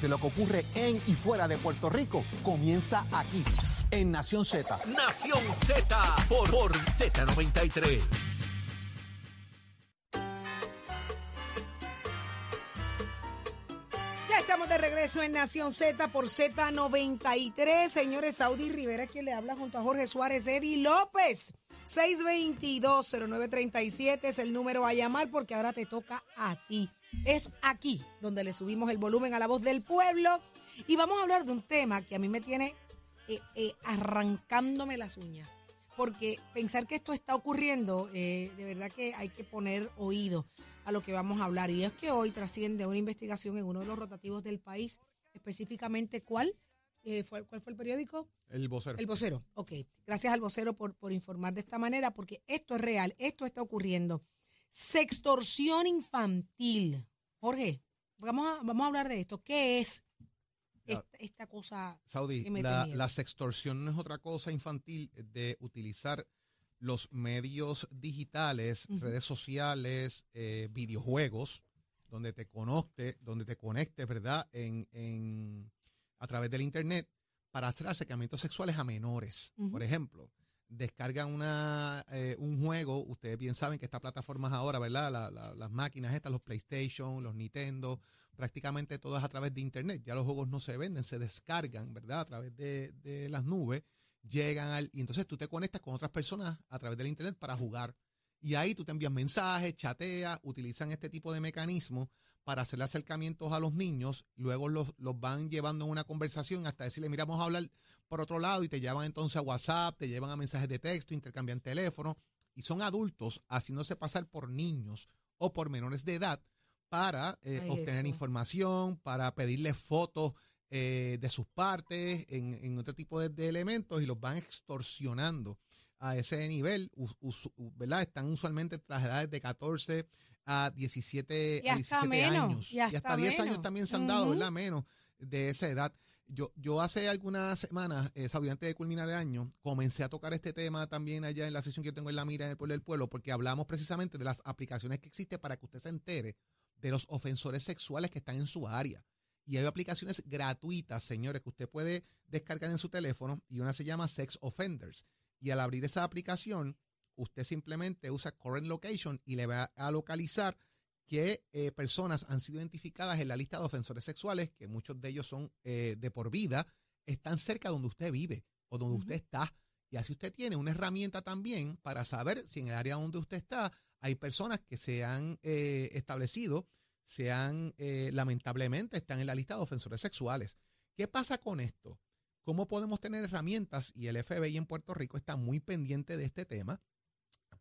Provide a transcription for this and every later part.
De lo que ocurre en y fuera de Puerto Rico comienza aquí, en Nación Z. Nación Z por, por Z93. Ya estamos de regreso en Nación Z por Z93. Señores, Saudi Rivera, quien le habla junto a Jorge Suárez, Eddie López. 622-0937 es el número a llamar porque ahora te toca a ti. Es aquí donde le subimos el volumen a la voz del pueblo y vamos a hablar de un tema que a mí me tiene eh, eh, arrancándome las uñas. Porque pensar que esto está ocurriendo, eh, de verdad que hay que poner oído a lo que vamos a hablar. Y es que hoy trasciende una investigación en uno de los rotativos del país, específicamente cuál, fue, ¿cuál fue el periódico? El vocero. El vocero, ok. Gracias al vocero por, por informar de esta manera, porque esto es real, esto está ocurriendo. Sextorsión infantil. Jorge, vamos a, vamos a hablar de esto. ¿Qué es esta, esta cosa Saudi, que me la, sextorsión no es otra cosa infantil de utilizar los medios digitales, redes sociales, eh, videojuegos, donde te conectes, donde te conectes, ¿verdad? En, en- a través del internet para hacer acercamientos sexuales a menores. Por ejemplo, descargan una, eh, un juego, ustedes bien saben que estas plataformas ahora, ¿verdad? La- la- las máquinas estas, los PlayStation, los Nintendo, prácticamente todas a través de internet. Ya los juegos no se venden, se descargan, ¿verdad? A través de, de las nubes, llegan al... Y entonces tú te conectas con otras personas a través del internet para jugar. Y ahí tú te envías mensajes, chateas, utilizan este tipo de mecanismos para hacerle acercamientos a los niños, luego los, los van llevando en una conversación hasta decirle, mira, vamos a hablar por otro lado y te llevan entonces a WhatsApp, te llevan a mensajes de texto, intercambian teléfono y son adultos haciéndose pasar por niños o por menores de edad para eh, Ay, obtener eso. información, para pedirle fotos eh, de sus partes en, en otro tipo de, de elementos y los van extorsionando a ese nivel, us- us- ¿verdad? Están usualmente entre las edades de 14 a 17, Y a hasta 17 menos, años. y hasta 10 menos. años también se han dado, Ujú. ¿verdad? Menos de esa edad. Yo, yo hace algunas semanas, eh, antes de culminar el año, comencé a tocar este tema también allá en la sesión que yo tengo en la mira en el pueblo del pueblo, porque hablamos precisamente de las aplicaciones que existen para que usted se entere de los ofensores sexuales que están en su área. Y hay aplicaciones gratuitas, señores, que usted puede descargar en su teléfono y una se llama Sex Offenders. Y al abrir esa aplicación, usted simplemente usa Current Location y le va a localizar qué eh, personas han sido identificadas en la lista de ofensores sexuales, que muchos de ellos son eh, de por vida, están cerca donde usted vive o donde usted está. Y así usted tiene una herramienta también para saber si en el área donde usted está hay personas que se han eh, establecido, se han, lamentablemente, están en la lista de ofensores sexuales. ¿Qué pasa con esto? ¿Cómo podemos tener herramientas? Y el FBI en Puerto Rico está muy pendiente de este tema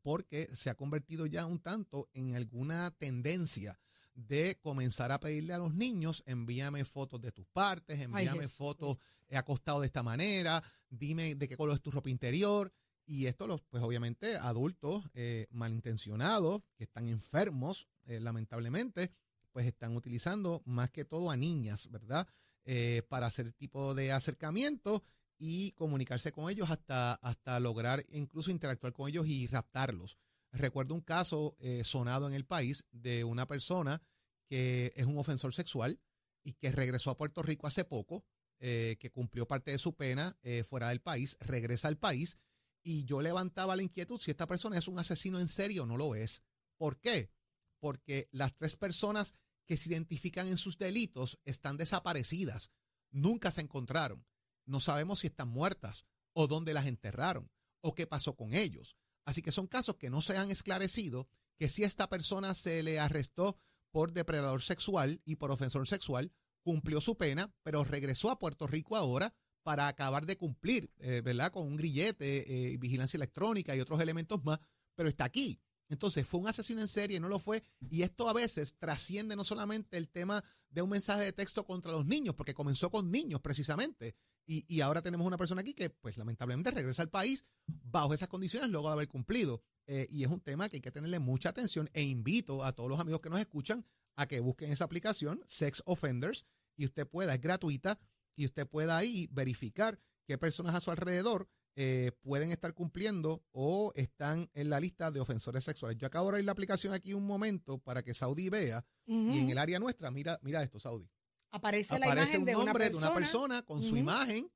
porque se ha convertido ya un tanto en alguna tendencia de comenzar a pedirle a los niños, envíame fotos de tus partes, envíame fotos eh, acostado de esta manera, dime de qué color es tu ropa interior. Y esto, los, pues obviamente, adultos eh, malintencionados, que están enfermos, eh, lamentablemente, pues están utilizando más que todo a niñas, ¿verdad? Eh, para hacer tipo de acercamiento y comunicarse con ellos hasta, hasta lograr incluso interactuar con ellos y raptarlos. Recuerdo un caso eh, sonado en el país de una persona que es un ofensor sexual y que regresó a Puerto Rico hace poco, eh, que cumplió parte de su pena eh, fuera del país, regresa al país y yo levantaba la inquietud si esta persona es un asesino en serio o no lo es. ¿Por qué? Porque las tres personas que se identifican en sus delitos están desaparecidas, nunca se encontraron. No sabemos si están muertas o dónde las enterraron o qué pasó con ellos. Así que son casos que no se han esclarecido, que si esta persona se le arrestó por depredador sexual y por ofensor sexual, cumplió su pena, pero regresó a Puerto Rico ahora para acabar de cumplir, eh, ¿verdad? Con un grillete, eh, vigilancia electrónica y otros elementos más, pero está aquí. Entonces, fue un asesino en serie, no lo fue. Y esto a veces trasciende no solamente el tema de un mensaje de texto contra los niños, porque comenzó con niños precisamente. Y, ahora tenemos una persona aquí que, pues lamentablemente, regresa al país bajo esas condiciones luego de haber cumplido. Eh, y es un tema que hay que tenerle mucha atención e invito a todos los amigos que nos escuchan a que busquen esa aplicación, Sex Offenders, y usted pueda, es gratuita, y usted pueda ahí verificar qué personas a su alrededor eh, pueden estar cumpliendo o están en la lista de ofensores sexuales. Yo acabo de abrir la aplicación aquí un momento para que Saudi vea y en el área nuestra, mira, mira esto, Saudi. Aparece, la imagen un de una nombre persona. de una persona con su imagen,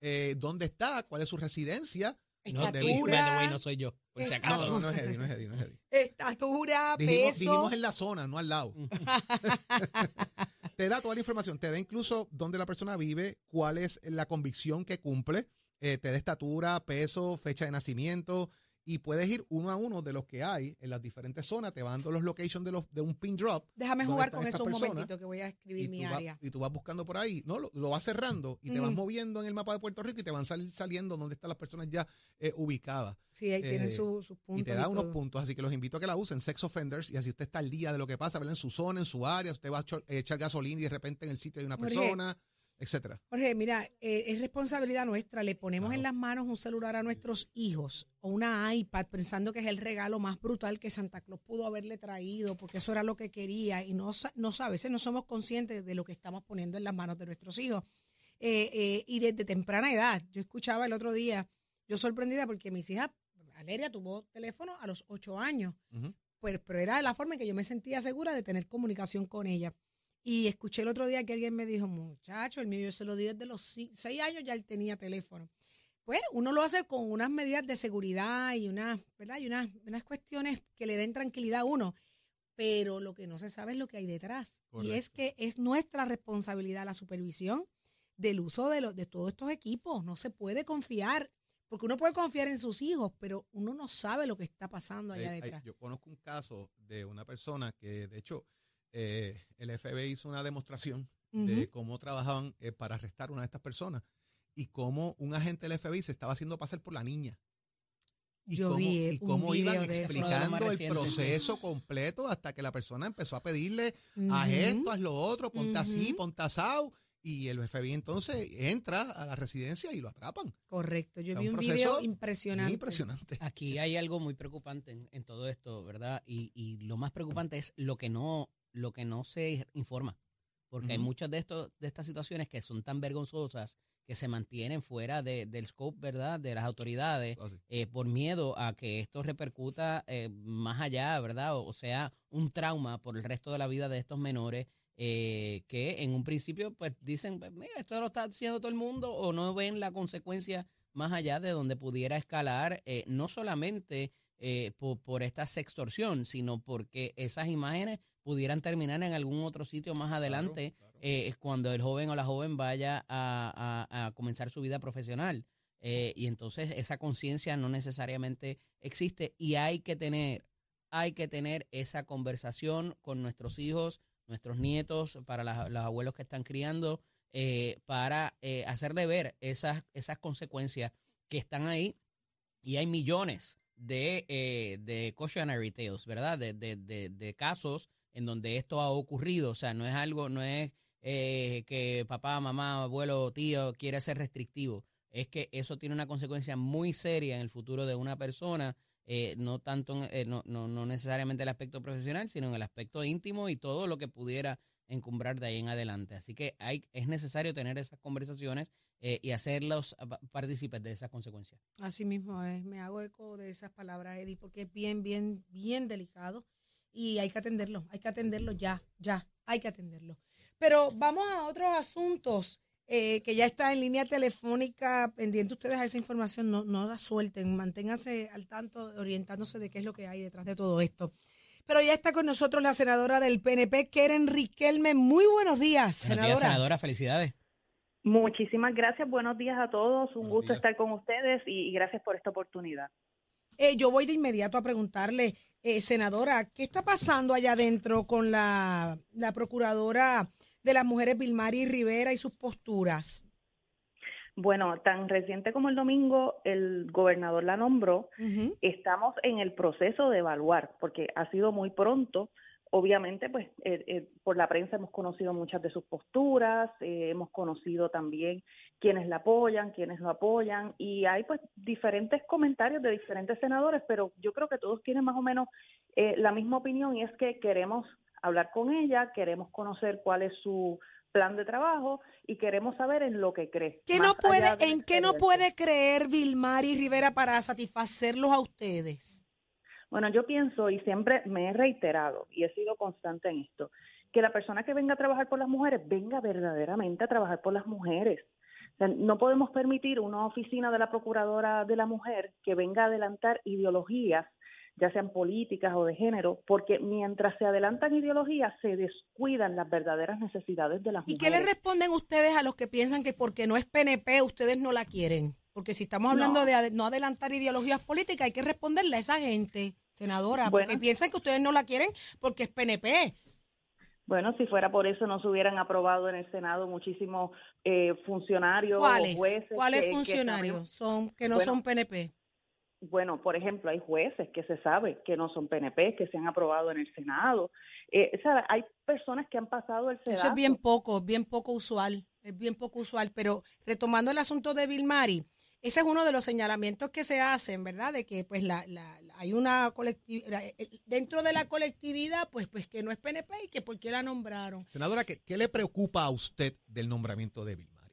eh, dónde está, cuál es su residencia. No, Estatura, the way, no soy yo, por si eh, No, acaso. no, no es Eddie, no es Eddie, no es Eddie. estatura, Dijimos, peso. dijimos en la zona, no al lado. te da toda la información, te da incluso dónde la persona vive, cuál es la convicción que cumple, eh, te da estatura, peso, fecha de nacimiento y puedes ir uno a uno de los que hay en las diferentes zonas, te van dando los locations de, los, de un pin drop. Déjame jugar con eso un personas, momentito que voy a escribir mi área. y tú vas buscando por ahí, no lo, lo vas cerrando y te vas moviendo en el mapa de Puerto Rico y te van sal- saliendo dónde están las personas ya eh, ubicadas. Sí, ahí tienen eh, su- sus puntos. Y te da unos todo. puntos, así que los invito a que la usen, Sex Offenders, y así usted está al día de lo que pasa, ¿verdad? En su zona, en su área, usted va a echar- echar gasolina y de repente en el sitio hay una Jorge. persona, etcétera. Jorge, mira, eh, es responsabilidad nuestra. Le ponemos Claro. en las manos un celular a nuestros hijos o una iPad pensando que es el regalo más brutal que Santa Claus pudo haberle traído porque eso era lo que quería y no, no a veces no somos conscientes de lo que estamos poniendo en las manos de nuestros hijos. Eh, eh, y desde temprana edad, yo escuchaba el otro día, yo sorprendida porque mis hijas, Valeria tuvo teléfono a los ocho años, pues, pero era la forma en que yo me sentía segura de tener comunicación con ella. Y escuché el otro día que alguien me dijo, muchacho, el mío yo se lo di desde los seis años, ya él tenía teléfono. Pues uno lo hace con unas medidas de seguridad y unas, ¿verdad? Y unas, unas cuestiones que le den tranquilidad a uno. Pero lo que no se sabe es lo que hay detrás. Y es que es nuestra responsabilidad la supervisión del uso de, los de todos estos equipos. No se puede confiar, porque uno puede confiar en sus hijos, pero uno no sabe lo que está pasando allá hay- detrás. yo conozco un caso de una persona que, de hecho, eh, el FBI hizo una demostración de cómo trabajaban eh, para arrestar a una de estas personas y cómo un agente del FBI se estaba haciendo pasar por la niña. Y Yo cómo, vi y cómo iban explicando el proceso completo hasta que la persona empezó a pedirle haz Ujú. esto, haz lo otro, ponte así, Ujú. ponte asado. Y el FBI entonces entra a la residencia y lo atrapan. Correcto, yo O sea, vi un un proceso video impresionante. impresionante. Aquí hay algo muy preocupante en, en todo esto, ¿verdad? Y, y lo más preocupante es lo que no, lo que no se informa. Porque hay muchas de, estos, de estas situaciones que son tan vergonzosas que se mantienen fuera de- del scope, ¿verdad? De las autoridades Así. eh, por miedo a que esto repercuta eh, más allá, ¿verdad? O, o sea, un trauma por el resto de la vida de estos menores eh, que en un principio pues dicen, pues, mira, esto lo está haciendo todo el mundo o no ven la consecuencia más allá de donde pudiera escalar, no solamente por, por esta sextorsión, sino porque esas imágenes pudieran terminar en algún otro sitio más adelante eh, cuando el joven o la joven vaya a, a- a comenzar su vida profesional. Eh, y entonces esa conciencia no necesariamente existe y hay que tener, hay que tener esa conversación con nuestros hijos, nuestros nietos, para las- los abuelos que están criando, eh, para eh, hacerle ver esas, esas consecuencias que están ahí y hay millones de, de cautionary tales, ¿verdad? De, de, de, de casos en donde esto ha ocurrido. O sea, no es algo, no es eh, que papá, mamá, abuelo, tío quiere ser restrictivo. Es que eso tiene una consecuencia muy seria en el futuro de una persona, eh, no tanto, eh, no, no, no necesariamente el aspecto profesional, sino en el aspecto íntimo y todo lo que pudiera encumbrar de ahí en adelante. Así que hay, es necesario tener esas conversaciones y hacerlos pa- partícipes de esas consecuencias. Así mismo es, me hago eco de esas palabras, Eddie, porque es bien, bien, bien delicado y hay que atenderlo, hay que atenderlo ya, ya, hay que atenderlo. Pero vamos a otros asuntos eh, que ya está en línea telefónica, pendiente ustedes a esa información, no, no la suelten, manténganse al tanto, orientándose de qué es lo que hay detrás de todo esto. Pero ya está con nosotros la senadora del PNP, Keren Riquelme. Muy buenos días, Buenos senadora. días, senadora. Felicidades. Muchísimas gracias, buenos días a todos, un Buenos gusto días. estar con ustedes y, y gracias por esta oportunidad. Eh, yo voy de inmediato a preguntarle, eh, senadora, ¿qué está pasando allá adentro con la, la procuradora de las mujeres Vilmari Rivera y sus posturas? Bueno, tan reciente como el domingo el gobernador la nombró, estamos en el proceso de evaluar, porque ha sido muy pronto. Obviamente, pues eh, eh, por la prensa hemos conocido muchas de sus posturas, eh, hemos conocido también quienes la apoyan, quienes lo apoyan, y hay pues diferentes comentarios de diferentes senadores, pero yo creo que todos tienen más o menos eh, la misma opinión y es que queremos hablar con ella, queremos conocer cuál es su plan de trabajo y queremos saber en lo que cree. ¿Qué no puede, ¿En qué no puede creer Vilmari Rivera para satisfacerlos a ustedes? Bueno, yo pienso y siempre me he reiterado y he sido constante en esto, que la persona que venga a trabajar por las mujeres venga verdaderamente a trabajar por las mujeres. O sea, no podemos permitir una oficina de la Procuradora de la Mujer que venga a adelantar ideologías, ya sean políticas o de género, porque mientras se adelantan ideologías se descuidan las verdaderas necesidades de las ¿Y mujeres. qué le responden ustedes a los que piensan que porque no es PNP ustedes no la quieren? Porque si estamos hablando No. de no adelantar ideologías políticas, hay que responderle a esa gente, senadora, Bueno. porque piensan que ustedes no la quieren porque es PNP. Bueno, si fuera por eso no se hubieran aprobado en el Senado muchísimos eh, funcionarios, ¿Cuáles? jueces. ¿Cuáles que- que funcionarios sabemos- son que no Bueno, son PNP? Bueno, por ejemplo, hay jueces que se sabe que no son PNP, que se han aprobado en el Senado. Eh, o sea, hay personas que han pasado el Senado. Eso es bien poco, bien poco usual, es bien poco usual. Pero retomando el asunto de Vilmari, ese es uno de los señalamientos que se hacen, ¿verdad? De que pues la, la- la- hay una colectividad, dentro de la colectividad, pues, pues que no es PNP y que por qué la nombraron. Senadora, ¿qué, qué le preocupa a usted del nombramiento de Vilmari?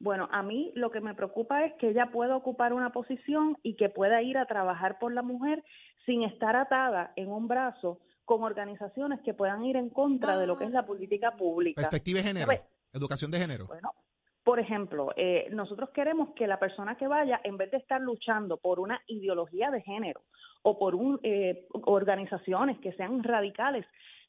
Bueno, a mí lo que me preocupa es que ella pueda ocupar una posición y que pueda ir a trabajar por la mujer sin estar atada en un brazo con organizaciones que puedan ir en contra de lo que es la política pública. Perspectiva de género, educación de género. Bueno, por ejemplo, eh, nosotros queremos que la persona que vaya, en vez de estar luchando por una ideología de género o por un, eh, organizaciones que sean radicales,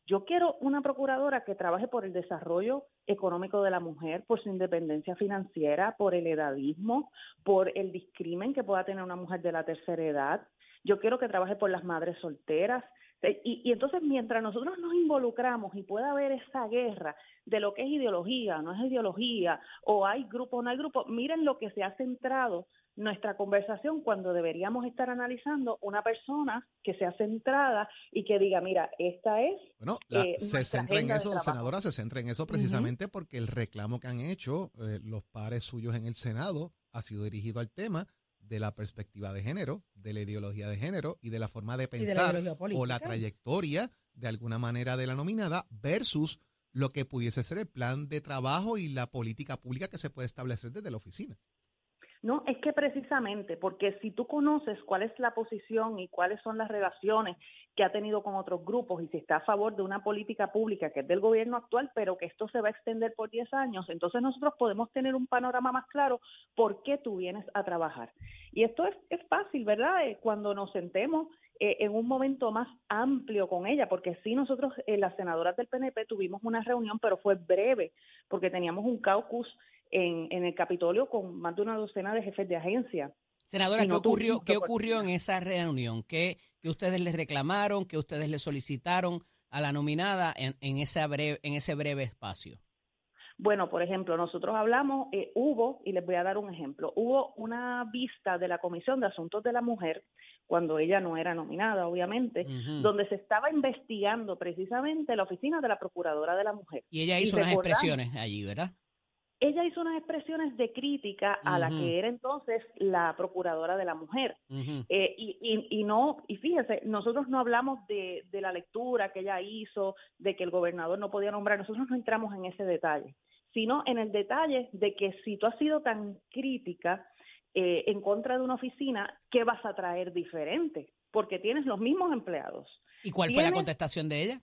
yo quiero una procuradora que trabaje por el desarrollo económico de la mujer, por su independencia financiera, por el edadismo, por el discrimen que pueda tener una mujer de la tercera edad. Yo quiero que trabaje por las madres solteras. Eh, Y, y entonces, mientras nosotros nos involucramos y pueda haber esa guerra de lo que es ideología, no es ideología, o hay grupo o no hay grupo, miren lo que se ha centrado nuestra conversación cuando deberíamos estar analizando una persona que sea centrada y que diga, mira, esta es Bueno, la- eh, se nuestra centra en eso, senadora, se centra en eso precisamente porque el reclamo que han hecho eh, los pares suyos en el Senado ha sido dirigido al tema de la perspectiva de género, de la ideología de género y de la forma de la pensar o la trayectoria de alguna manera de la nominada versus lo que pudiese ser el plan de trabajo y la política pública que se puede establecer desde la oficina. No, es que precisamente, porque si tú conoces cuál es la posición y cuáles son las relaciones que ha tenido con otros grupos y si está a favor de una política pública que es del gobierno actual, pero que esto se va a extender por 10 años, entonces nosotros podemos tener un panorama más claro por qué tú vienes a trabajar. Y esto es, es fácil, ¿verdad? Eh, cuando nos sentemos eh, en un momento más amplio con ella, porque sí nosotros, eh, las senadoras del PNP, tuvimos una reunión, pero fue breve, porque teníamos un caucus en, en el Capitolio con más de una docena de jefes de agencia. Senadora, Y ¿qué ocurrió, ¿qué ocurrió en esa reunión? ¿Qué, qué ustedes les reclamaron? ¿Qué ustedes le solicitaron a la nominada en, en, esa breve, en ese breve espacio? Bueno, por ejemplo, nosotros hablamos, eh, hubo, y les voy a dar un ejemplo, hubo una vista de la Comisión de Asuntos de la Mujer, cuando ella no era nominada, obviamente, donde se estaba investigando precisamente la oficina de la Procuradora de la Mujer. Y ella Y hizo unas recordamos- expresiones allí, ¿verdad? Ella hizo unas expresiones de crítica a la que era entonces la Procuradora de la Mujer. Eh, y, y, y no, y fíjese, nosotros no hablamos de, de la lectura que ella hizo, de que el gobernador no podía nombrar, nosotros no entramos en ese detalle, sino en el detalle de que si tú has sido tan crítica eh, en contra de una oficina, ¿qué vas a traer diferente? Porque tienes los mismos empleados. ¿Y cuál fue la contestación de ella?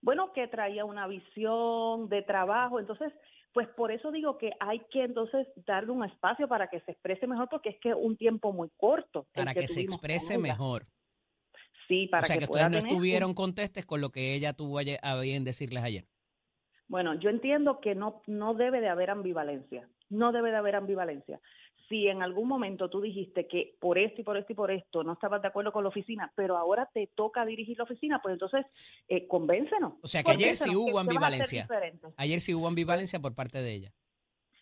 Bueno, que traía una visión de trabajo, entonces, pues por eso digo que hay que entonces darle un espacio para que se exprese mejor, porque es que un tiempo muy corto. Para que, se exprese mejor. Sí, para o sea, que, que, ustedes no estuvieron contestes con lo que ella tuvo ayer- a bien decirles ayer. Bueno, yo entiendo que no, no debe de haber ambivalencia, no debe de haber ambivalencia. Si en algún momento tú dijiste que por esto y por esto y por esto no estabas de acuerdo con la oficina, pero ahora te toca dirigir la oficina, pues entonces eh, convéncenos. O sea que ayer sí hubo ambivalencia. Ayer sí hubo ambivalencia por parte de ella.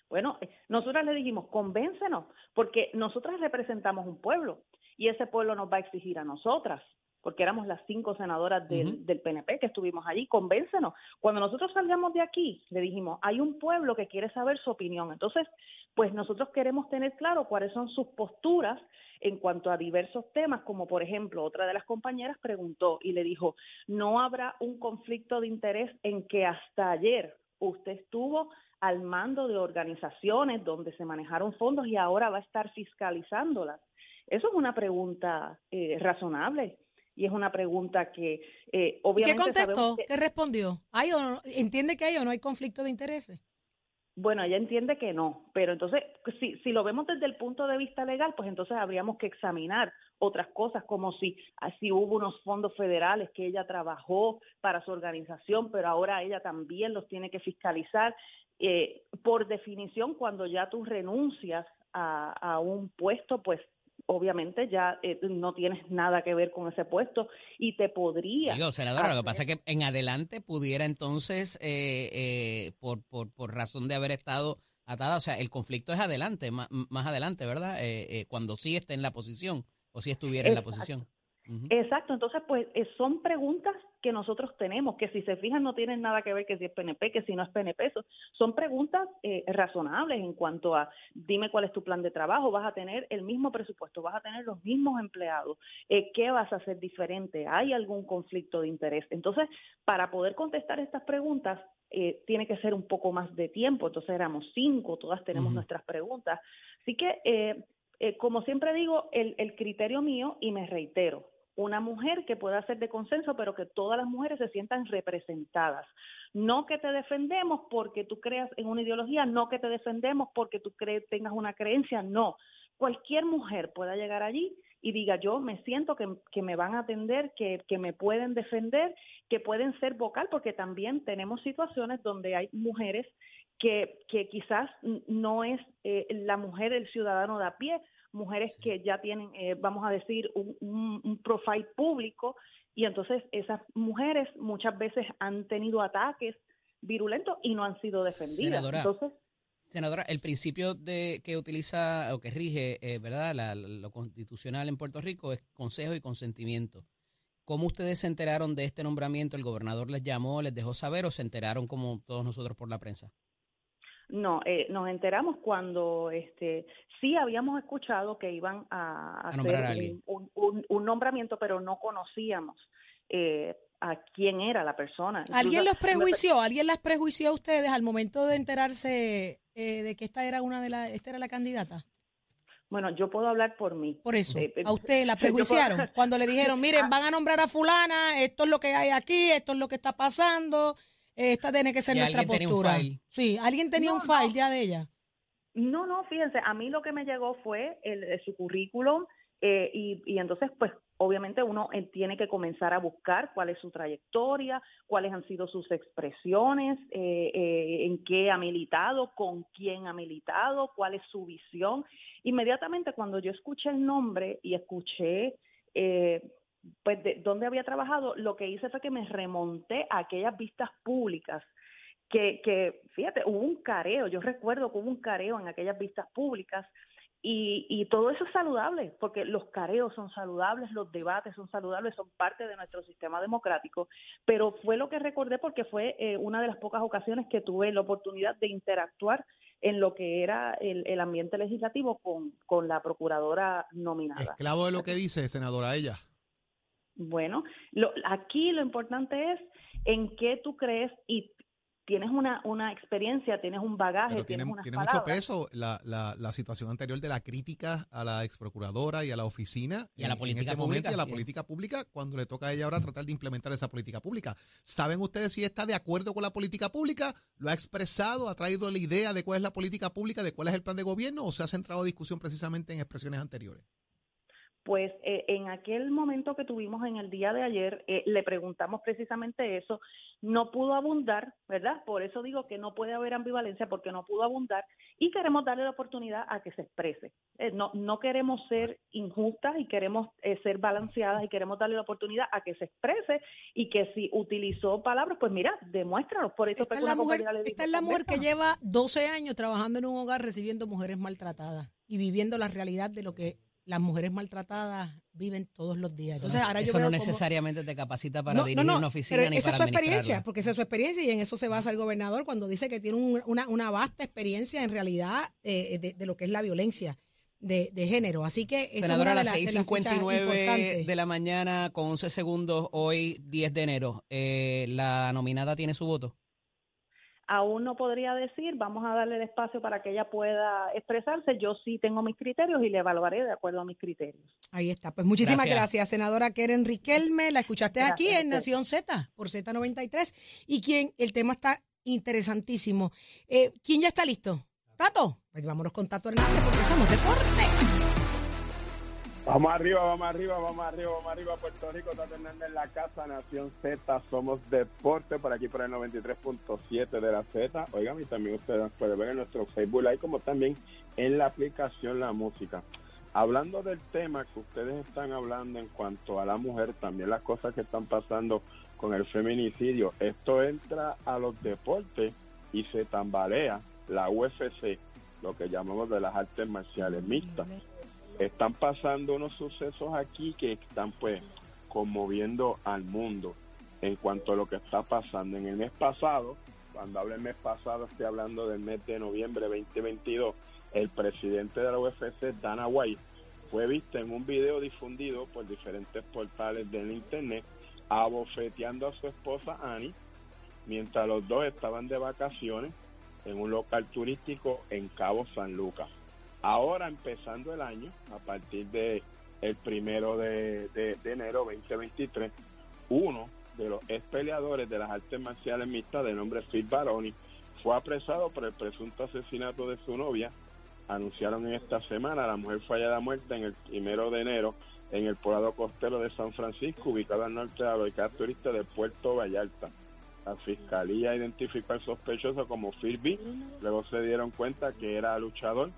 Bueno, eh, nosotras le dijimos, convéncenos, porque nosotras representamos un pueblo y ese pueblo nos va a exigir a nosotras, porque éramos las cinco senadoras del, del PNP que estuvimos allí, convéncenos. Cuando nosotros salgamos de aquí, le dijimos, hay un pueblo que quiere saber su opinión. Entonces, pues nosotros queremos tener claro cuáles son sus posturas en cuanto a diversos temas, como por ejemplo, otra de las compañeras preguntó y le dijo, no habrá un conflicto de interés en que hasta ayer usted estuvo al mando de organizaciones donde se manejaron fondos y ahora va a estar fiscalizándolas. Eso es una pregunta eh, razonable y es una pregunta que eh, ¿Y qué obviamente contestó? que- ¿Qué respondió? ¿Hay o no? ¿Entiende que hay o no hay conflicto de intereses? Bueno, ella entiende que no, pero entonces, si, si lo vemos desde el punto de vista legal, pues entonces habríamos que examinar otras cosas, como si, ah, si hubo unos fondos federales que ella trabajó para su organización, pero ahora ella también los tiene que fiscalizar. Eh, por definición, cuando ya tú renuncias a, a un puesto, pues obviamente ya eh, no tienes nada que ver con ese puesto y te podría... Digo, senadora, lo que pasa es que en adelante pudiera entonces, eh, eh, por, por, por razón de haber estado atada, o sea, el conflicto es adelante, más, más adelante, ¿verdad? Eh, eh, cuando sí esté en la posición o si estuviera en la Exacto. Exacto, entonces pues eh, son preguntas que nosotros tenemos, que si se fijan no tienen nada que ver que si es PNP, que si no es PNP, eso- son preguntas eh, razonables en cuanto a dime cuál es tu plan de trabajo, vas a tener el mismo presupuesto, vas a tener los mismos empleados, eh, ¿qué vas a hacer diferente? ¿Hay algún conflicto de interés? Entonces, para poder contestar estas preguntas, eh, tiene que ser un poco más de tiempo, entonces éramos cinco, todas tenemos nuestras preguntas. Así que, eh, eh, como siempre digo, el, el criterio mío, y me reitero, una mujer que pueda ser de consenso, pero que todas las mujeres se sientan representadas. No que te defendemos porque tú creas en una ideología, no que te defendemos porque tú crees, tengas una creencia, no. Cualquier mujer pueda llegar allí y diga, yo me siento que, que me van a atender, que, que me pueden defender, que pueden ser vocal, porque también tenemos situaciones donde hay mujeres que, que quizás no es eh, la mujer, el ciudadano de a pie, mujeres que ya tienen, eh, vamos a decir, un, un, un profile público y entonces esas mujeres muchas veces han tenido ataques virulentos y no han sido defendidas. Senadora. Entonces, Senadora, el principio de que utiliza o que rige, eh, ¿verdad? La- lo constitucional en Puerto Rico es consejo y consentimiento. ¿Cómo ustedes se enteraron de este nombramiento? ¿El gobernador les llamó, les dejó saber o se enteraron como todos nosotros por la prensa? No, eh, nos enteramos cuando este sí habíamos escuchado que iban a, A hacer un, un- un nombramiento, pero no conocíamos eh, a quién era la persona. ¿Alguien Incluso los prejuició? ¿Alguien las prejuició a ustedes al momento de enterarse eh, de que esta era una de las, esta era la candidata? Bueno, yo puedo hablar por mí. Por eso, Eh, eh, a usted la puedo- prejuiciaron. Cuando le dijeron, miren, Ah. van a nombrar a fulana, esto es lo que hay aquí, esto es lo que está pasando, esta tiene que ser Y nuestra alguien tenía un postura. file. Sí, alguien tenía No, un file no. ya de ella. No, no, fíjense, a mí lo que me llegó fue el, eh, su currículum eh, y, y entonces, pues, obviamente uno eh, tiene que comenzar a buscar cuál es su trayectoria, cuáles han sido sus expresiones, eh, eh, en qué ha militado, con quién ha militado, cuál es su visión. Inmediatamente cuando yo escuché el nombre y escuché eh, pues de dónde había trabajado, lo que hice fue que me remonté a aquellas vistas públicas que, que, fíjate, hubo un careo, yo recuerdo que hubo un careo en aquellas vistas públicas y, y todo eso es saludable, porque los careos son saludables, los debates son saludables, son parte de nuestro sistema democrático, pero fue lo que recordé porque fue eh, una de las pocas ocasiones que tuve la oportunidad de interactuar en lo que era el, el ambiente legislativo con, con la procuradora nominada. Esclavo de lo que dice, senadora, ella. Bueno, lo, aquí lo importante es en qué tú crees y tienes una, una experiencia, tienes un bagaje, Pero tiene, tienes unas tiene mucho peso la, la, la situación anterior de la crítica a la ex procuradora y a la oficina Y a la en- política en este pública, momento y a la sí. política pública cuando le toca a ella ahora tratar de implementar esa política pública. ¿Saben ustedes si está de acuerdo con la política pública? ¿Lo ha expresado? ¿Ha traído la idea de cuál es la política pública, de cuál es el plan de gobierno o se ha centrado discusión precisamente en expresiones anteriores? Pues eh, en aquel momento que tuvimos en el día de ayer, eh, le preguntamos precisamente eso, no pudo abundar, ¿verdad? Por eso digo que no puede haber ambivalencia porque no pudo abundar y queremos darle la oportunidad a que se exprese. Eh, no, no queremos ser injustas y queremos ser balanceadas y queremos darle la oportunidad a que se exprese y que si utilizó palabras, pues mira, demuéstranos. Por eso esta es la mujer, esta es la mujer que lleva 12 años trabajando en un hogar recibiendo mujeres maltratadas y viviendo la realidad de lo que las mujeres maltratadas viven todos los días. Entonces, ahora eso yo no necesariamente te capacita para dirigir una oficina pero ni esa para es su experiencia, porque esa es su experiencia y en eso se basa el gobernador cuando dice que tiene una, una, vasta experiencia en realidad eh, de, lo que es la violencia. De, género. Así que eso Senadora, a las 6.59 de, la mañana con 11 segundos, hoy 10 de enero. Eh, ¿La nominada tiene su voto? Aún no podría decir, vamos a darle el espacio para que ella pueda expresarse. Yo sí tengo mis criterios y le evaluaré de acuerdo a mis criterios. Ahí está. Pues muchísimas gracias, senadora Keren Riquelme. La escuchaste aquí en Nación Z por Z93 y quien el tema está interesantísimo. Eh, ¿Quién ya está listo? Tato. Pues vámonos con Tato Hernández porque somos deporte. Vamos arriba, vamos arriba, vamos arriba, vamos arriba. Puerto Rico, está Hernández en la casa, Nación Z, somos deporte, por aquí por el 93.7 de la Z. Oigan, y también ustedes pueden ver en nuestro Facebook Live, como también en la aplicación La Música. Hablando del tema que ustedes están hablando en cuanto a la mujer, también las cosas que están pasando con el feminicidio, esto entra a los deportes y se tambalea la UFC, lo que llamamos de las artes marciales mixtas están pasando unos sucesos aquí que están pues conmoviendo al mundo en cuanto a lo que está pasando. En el mes pasado, cuando hablo del mes pasado, estoy hablando del mes de noviembre 2022, el presidente de la UFC, Dana White, fue visto en un video difundido por diferentes portales del internet abofeteando a su esposa Annie mientras los dos estaban de vacaciones en un local turístico en Cabo San Lucas. Ahora empezando el año, a partir de el primero de, enero 2023, uno de los ex peleadores de las artes marciales mixtas de nombre Phil Baroni fue apresado por el presunto asesinato de su novia. Anunciaron en esta semana la mujer fue hallada muerta en el primero de enero en el poblado costero de San Francisco, ubicado al norte de la localidad turista de Puerto Vallarta. La fiscalía identificó al sospechoso como Phil B. Luego se dieron cuenta que era luchador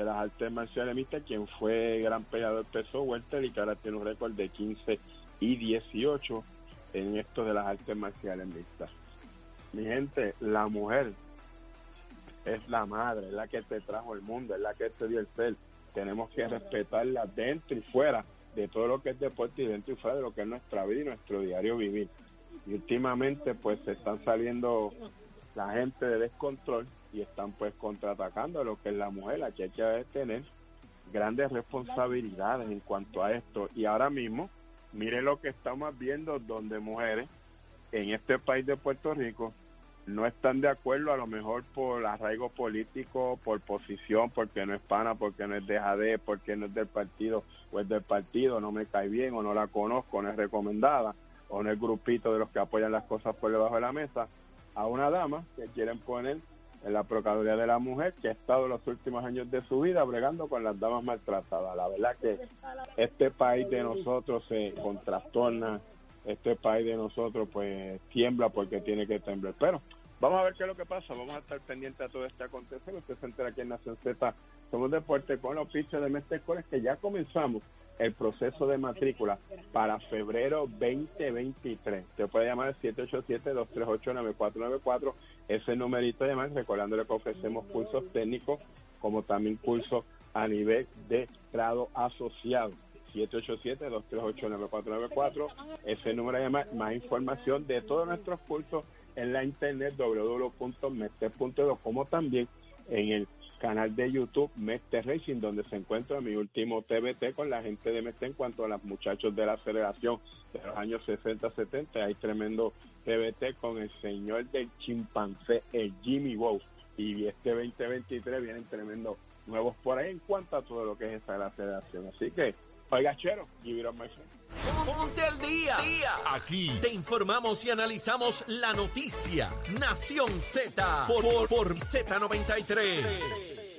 de las artes marciales mixtas, quien fue gran peleador peso welter y que ahora tiene un récord de 15 y 18 en esto de las artes marciales mixtas. Mi gente, la mujer es la madre, es la que te trajo el mundo, es la que te dio el ser. Tenemos que respetarla dentro y fuera de todo lo que es deporte y dentro y fuera de lo que es nuestra vida y nuestro diario vivir. Y últimamente pues se están saliendo la gente de descontrol y están pues contraatacando lo que es la mujer. Aquí hay que tener grandes responsabilidades en cuanto a esto. Y ahora mismo, mire lo que estamos viendo donde mujeres en este país de Puerto Rico no están de acuerdo a lo mejor por arraigo político, por posición, porque no es pana, porque no es de JD, porque no es del partido o es del partido, no me cae bien o no la conozco, no es recomendada o no es grupito de los que apoyan las cosas por debajo de la mesa, a una dama que quieren poner en la Procuraduría de la Mujer, que ha estado los últimos años de su vida bregando con las damas maltratadas. La verdad que este país de nosotros se contrastorna, este país de nosotros pues tiembla porque tiene que temblar. Pero Vamos a ver qué es lo que pasa. Vamos a estar pendientes a todo este acontecimiento. Usted se entera aquí en Nación Z. Somos Deporte con los piches de Mestre que ya comenzamos el proceso de matrícula para febrero 2023. Usted puede llamar al 787-238-9494. Ese numerito de llamar, recordándole que ofrecemos cursos técnicos como también cursos a nivel de grado asociado. 787-238-9494. Ese número de llamar, más información de todos nuestros cursos en la internet www.mester.edu como también en el canal de YouTube Mester Racing donde se encuentra mi último TBT con la gente de Mester en cuanto a los muchachos de la aceleración de los años 60-70 hay tremendo TBT con el señor del chimpancé el Jimmy Bow. Y este 2023 vienen tremendos nuevos por ahí en cuanto a todo lo que es esa aceleración. Así que oiga chero give it my friend Ponte al día. Aquí te informamos y analizamos la noticia. Nación Z por, por, por Z93.